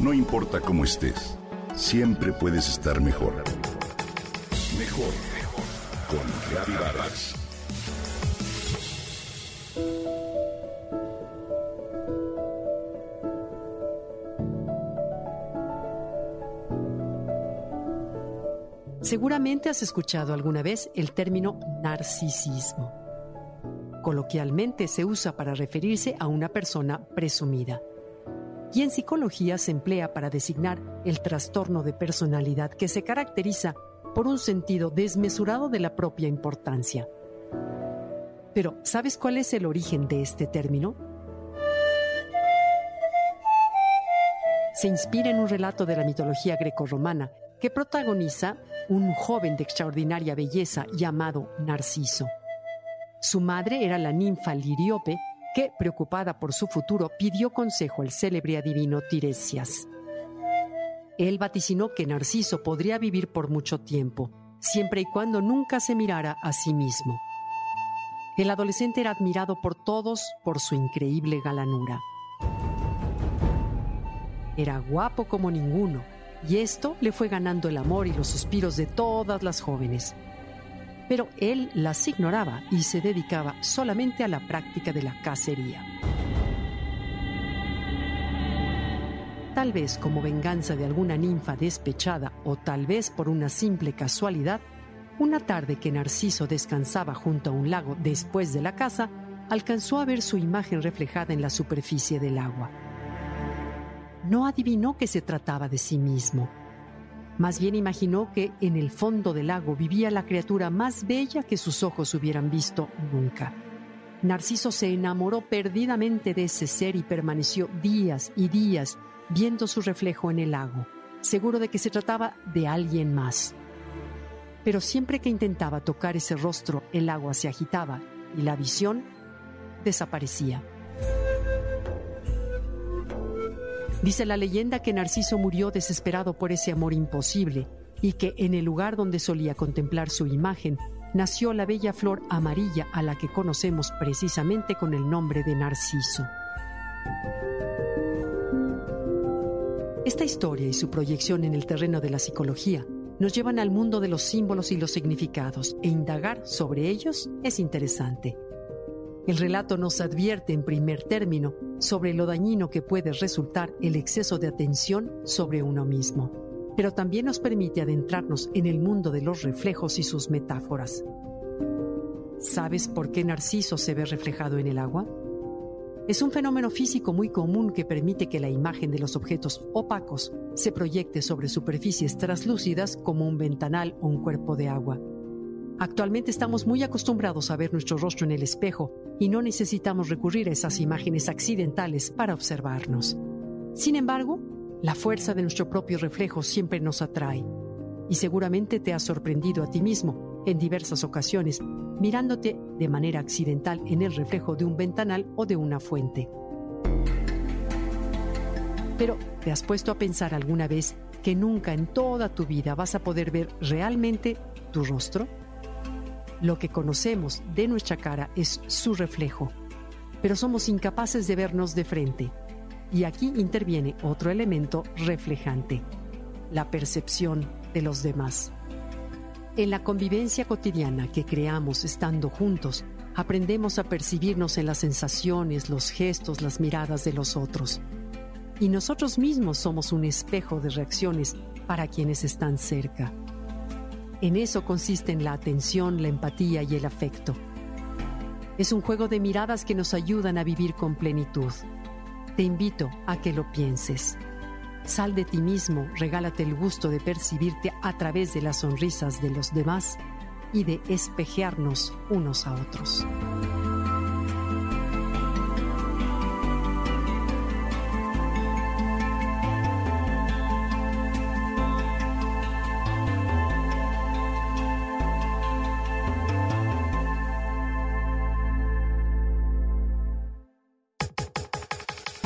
No importa cómo estés, siempre puedes estar mejor. Mejor, mejor. Con Reavivadas. Seguramente has escuchado alguna vez el término narcisismo. Coloquialmente se usa para referirse a una persona presumida. Y en psicología se emplea para designar el trastorno de personalidad que se caracteriza por un sentido desmesurado de la propia importancia. Pero, ¿sabes cuál es el origen de este término? Se inspira en un relato de la mitología grecorromana que protagoniza un joven de extraordinaria belleza llamado Narciso. Su madre era la ninfa Liriope, que, preocupada por su futuro, pidió consejo al célebre adivino Tiresias. Él vaticinó que Narciso podría vivir por mucho tiempo, siempre y cuando nunca se mirara a sí mismo. El adolescente era admirado por todos por su increíble galanura. Era guapo como ninguno, y esto le fue ganando el amor y los suspiros de todas las jóvenes pero él las ignoraba y se dedicaba solamente a la práctica de la cacería. Tal vez como venganza de alguna ninfa despechada o tal vez por una simple casualidad, una tarde que Narciso descansaba junto a un lago después de la caza, alcanzó a ver su imagen reflejada en la superficie del agua. No adivinó que se trataba de sí mismo más bien imaginó que en el fondo del lago vivía la criatura más bella que sus ojos hubieran visto nunca. Narciso se enamoró perdidamente de ese ser y permaneció días y días viendo su reflejo en el lago, seguro de que se trataba de alguien más. Pero siempre que intentaba tocar ese rostro, el agua se agitaba y la visión desaparecía. Dice la leyenda que Narciso murió desesperado por ese amor imposible y que en el lugar donde solía contemplar su imagen nació la bella flor amarilla a la que conocemos precisamente con el nombre de Narciso. Esta historia y su proyección en el terreno de la psicología nos llevan al mundo de los símbolos y los significados e indagar sobre ellos es interesante. El relato nos advierte en primer término sobre lo dañino que puede resultar el exceso de atención sobre uno mismo, pero también nos permite adentrarnos en el mundo de los reflejos y sus metáforas. ¿Sabes por qué Narciso se ve reflejado en el agua? Es un fenómeno físico muy común que permite que la imagen de los objetos opacos se proyecte sobre superficies traslúcidas como un ventanal o un cuerpo de agua. Actualmente estamos muy acostumbrados a ver nuestro rostro en el espejo y no necesitamos recurrir a esas imágenes accidentales para observarnos. Sin embargo, la fuerza de nuestro propio reflejo siempre nos atrae y seguramente te ha sorprendido a ti mismo en diversas ocasiones mirándote de manera accidental en el reflejo de un ventanal o de una fuente. Pero, ¿te has puesto a pensar alguna vez que nunca en toda tu vida vas a poder ver realmente tu rostro? Lo que conocemos de nuestra cara es su reflejo, pero somos incapaces de vernos de frente. Y aquí interviene otro elemento reflejante, la percepción de los demás. En la convivencia cotidiana que creamos estando juntos, aprendemos a percibirnos en las sensaciones, los gestos, las miradas de los otros. Y nosotros mismos somos un espejo de reacciones para quienes están cerca. En eso consisten la atención, la empatía y el afecto. Es un juego de miradas que nos ayudan a vivir con plenitud. Te invito a que lo pienses. Sal de ti mismo, regálate el gusto de percibirte a través de las sonrisas de los demás y de espejearnos unos a otros.